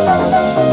Música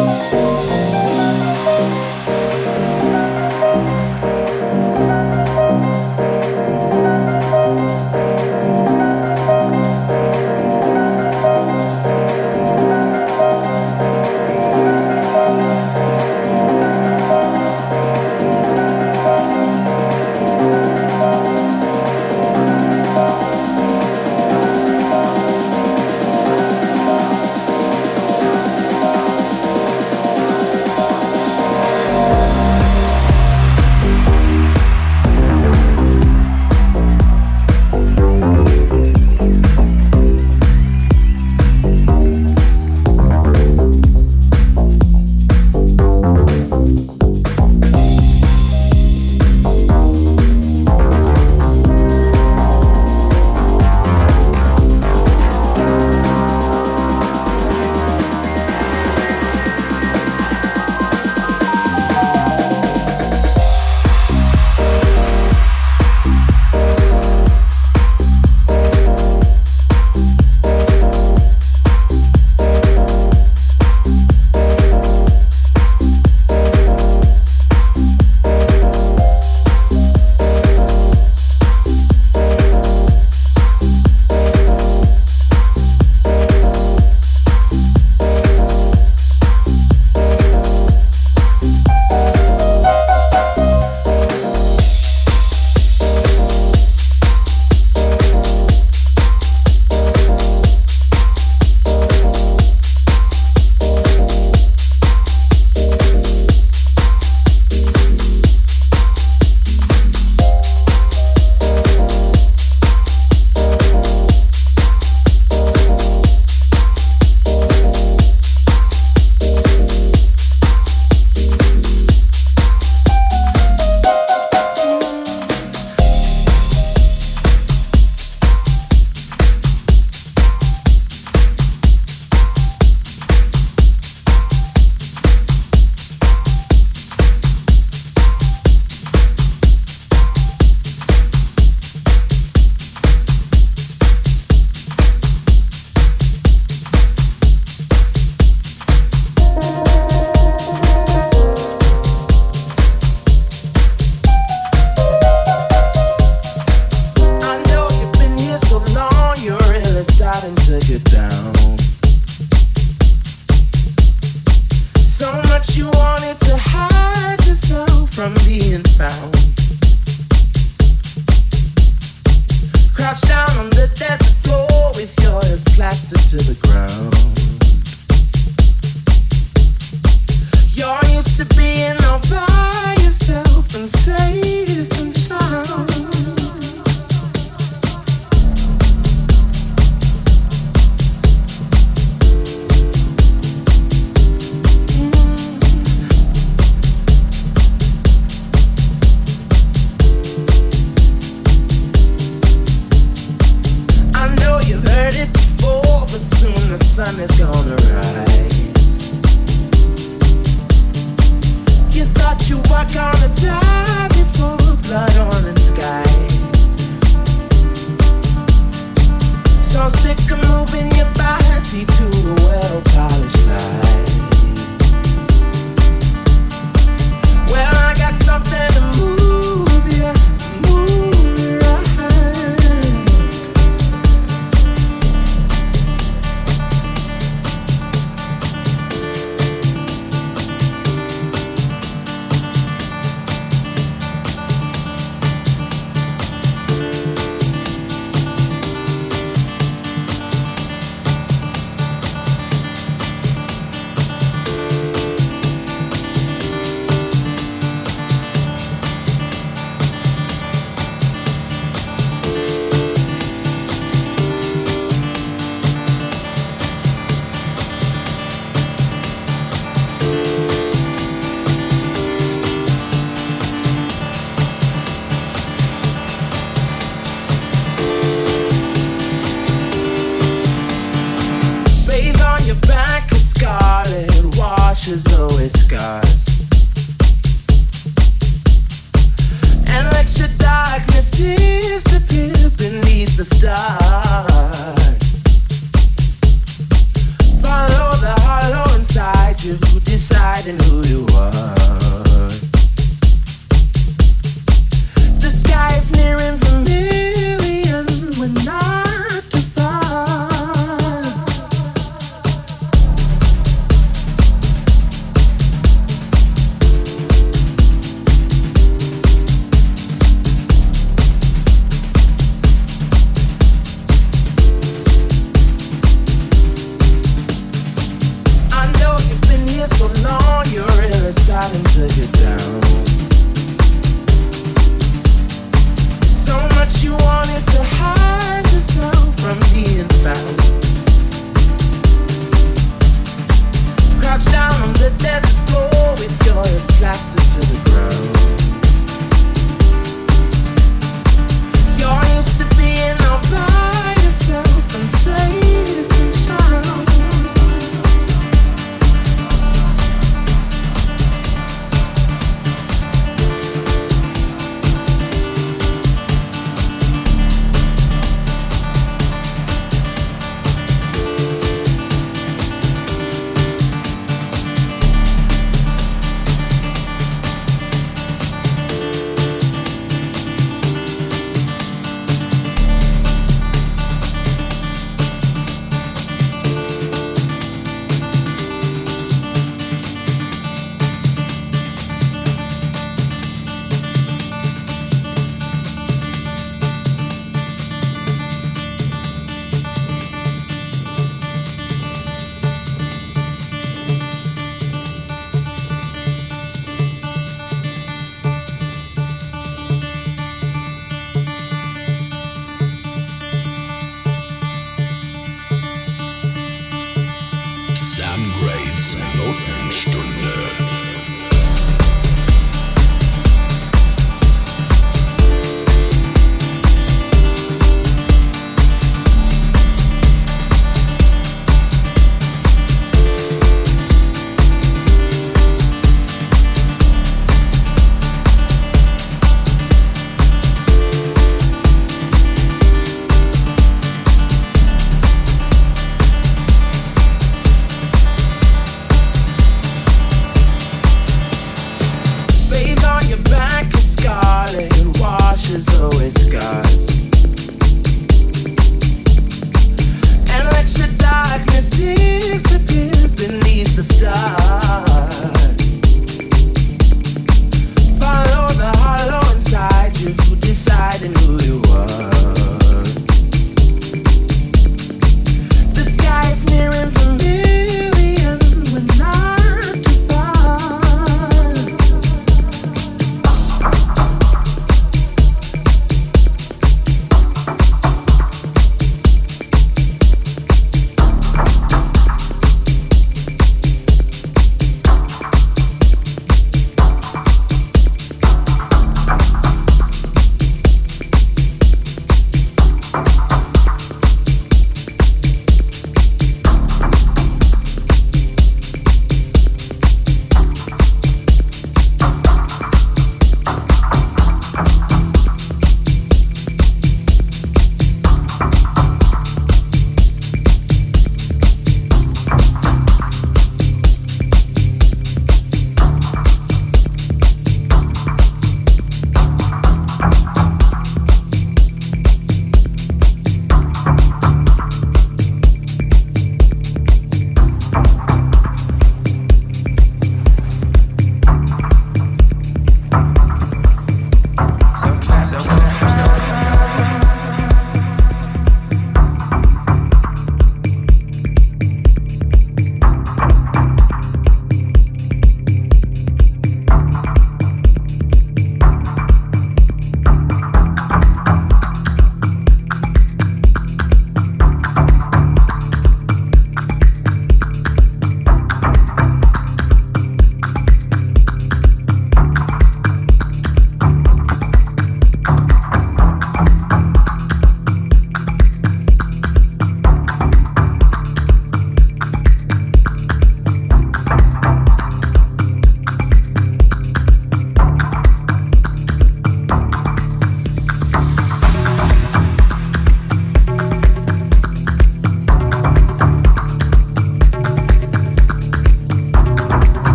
about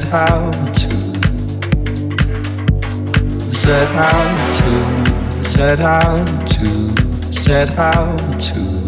said how to. Said how to. Said how to. Said how to.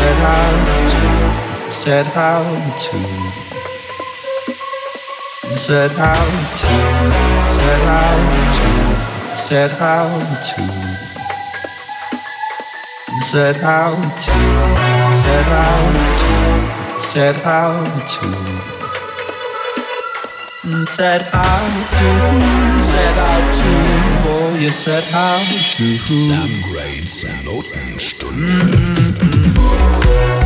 said how to, said how to, said how to, said how to, said how to, said how to, said how to, said how to. Said how to, said how to, oh, you said how to. Sam Grades Notenstunde. Yeah.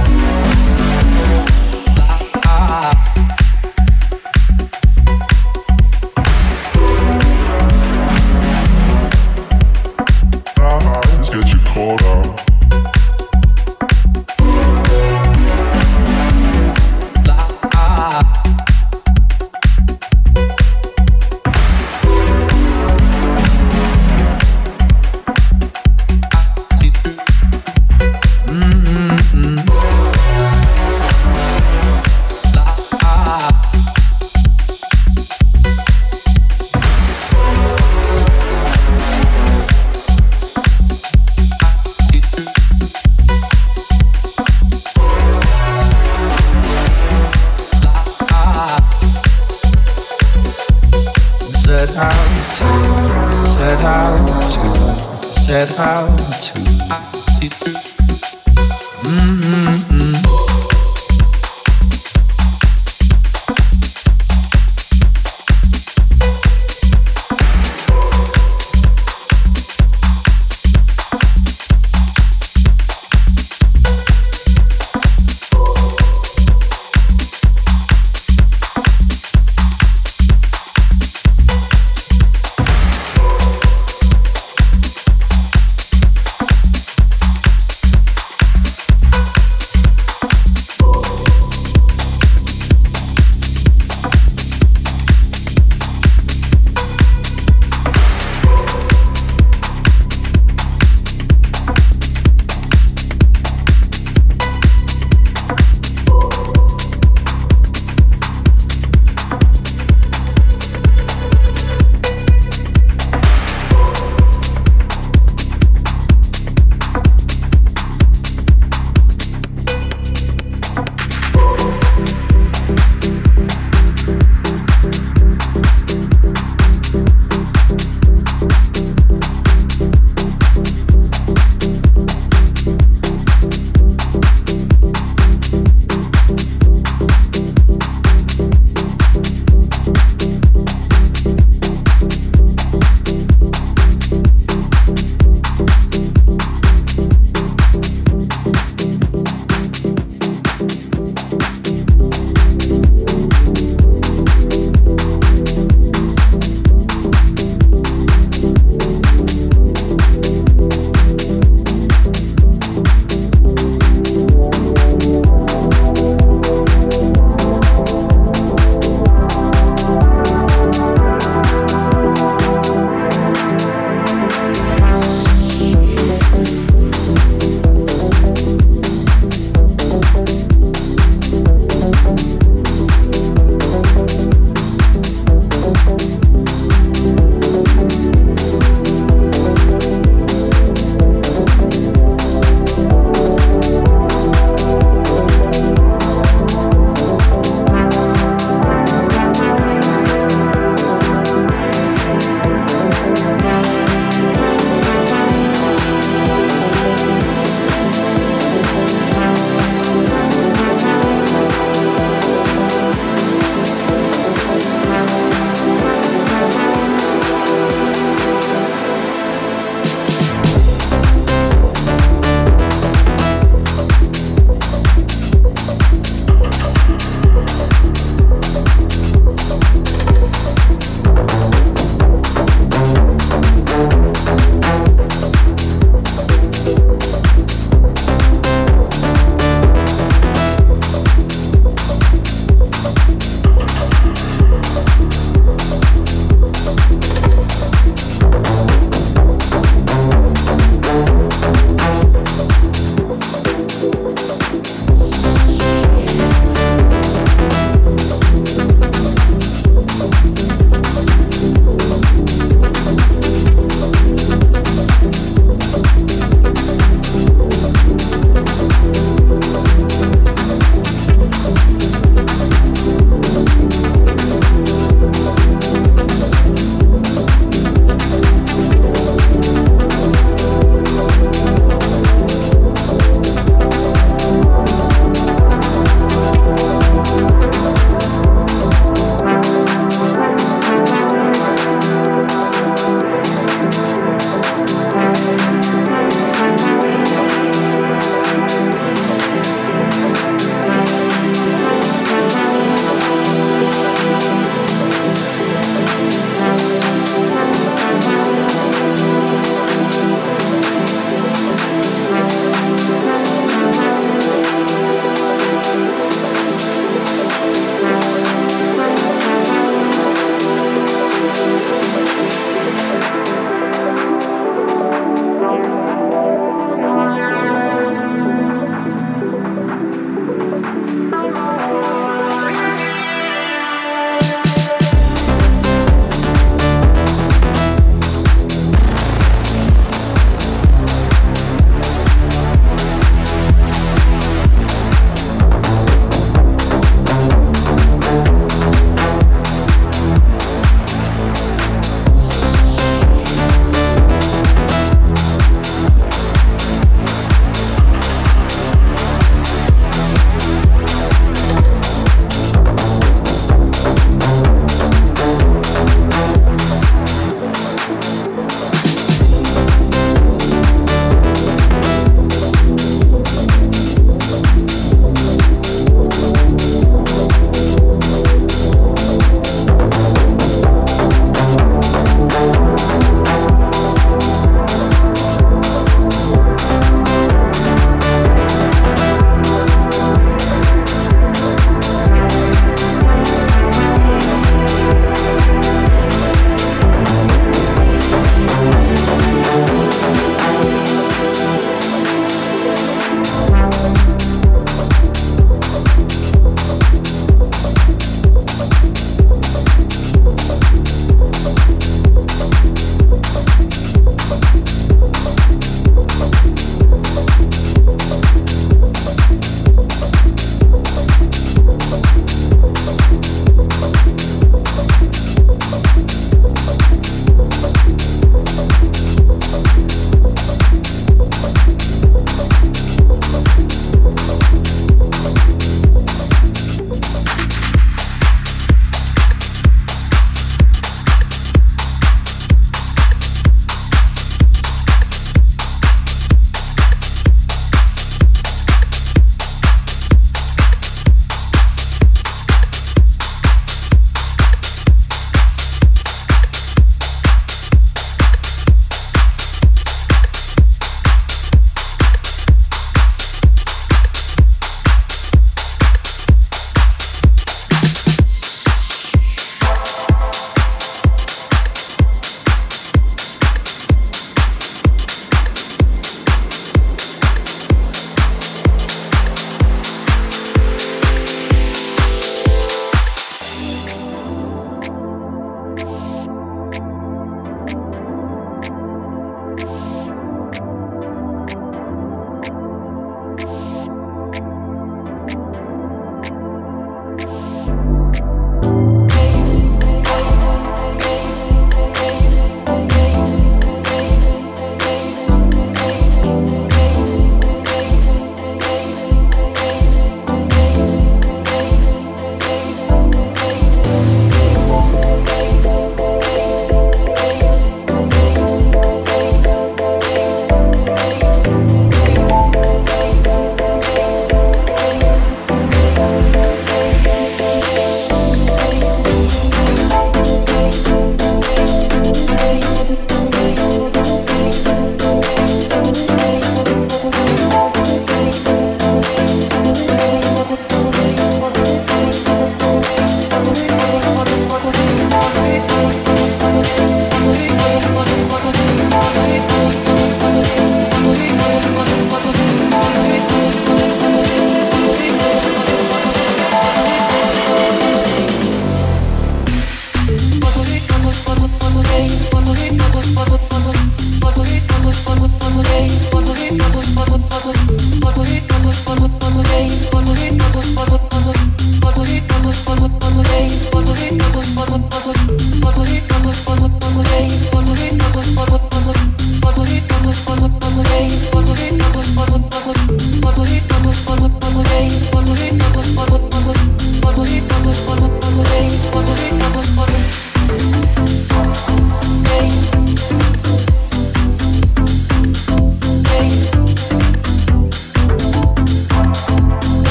on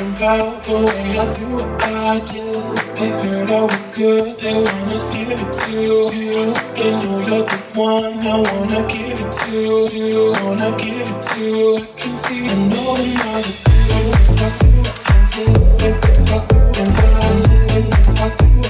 about the way I do what I do. They heard I was good, they wanna see it too. You, they know you're the one I wanna give it to. Do wanna give it to? I can see you know I'm the good. Talk to what I do, talk to what I do, talk to what I do.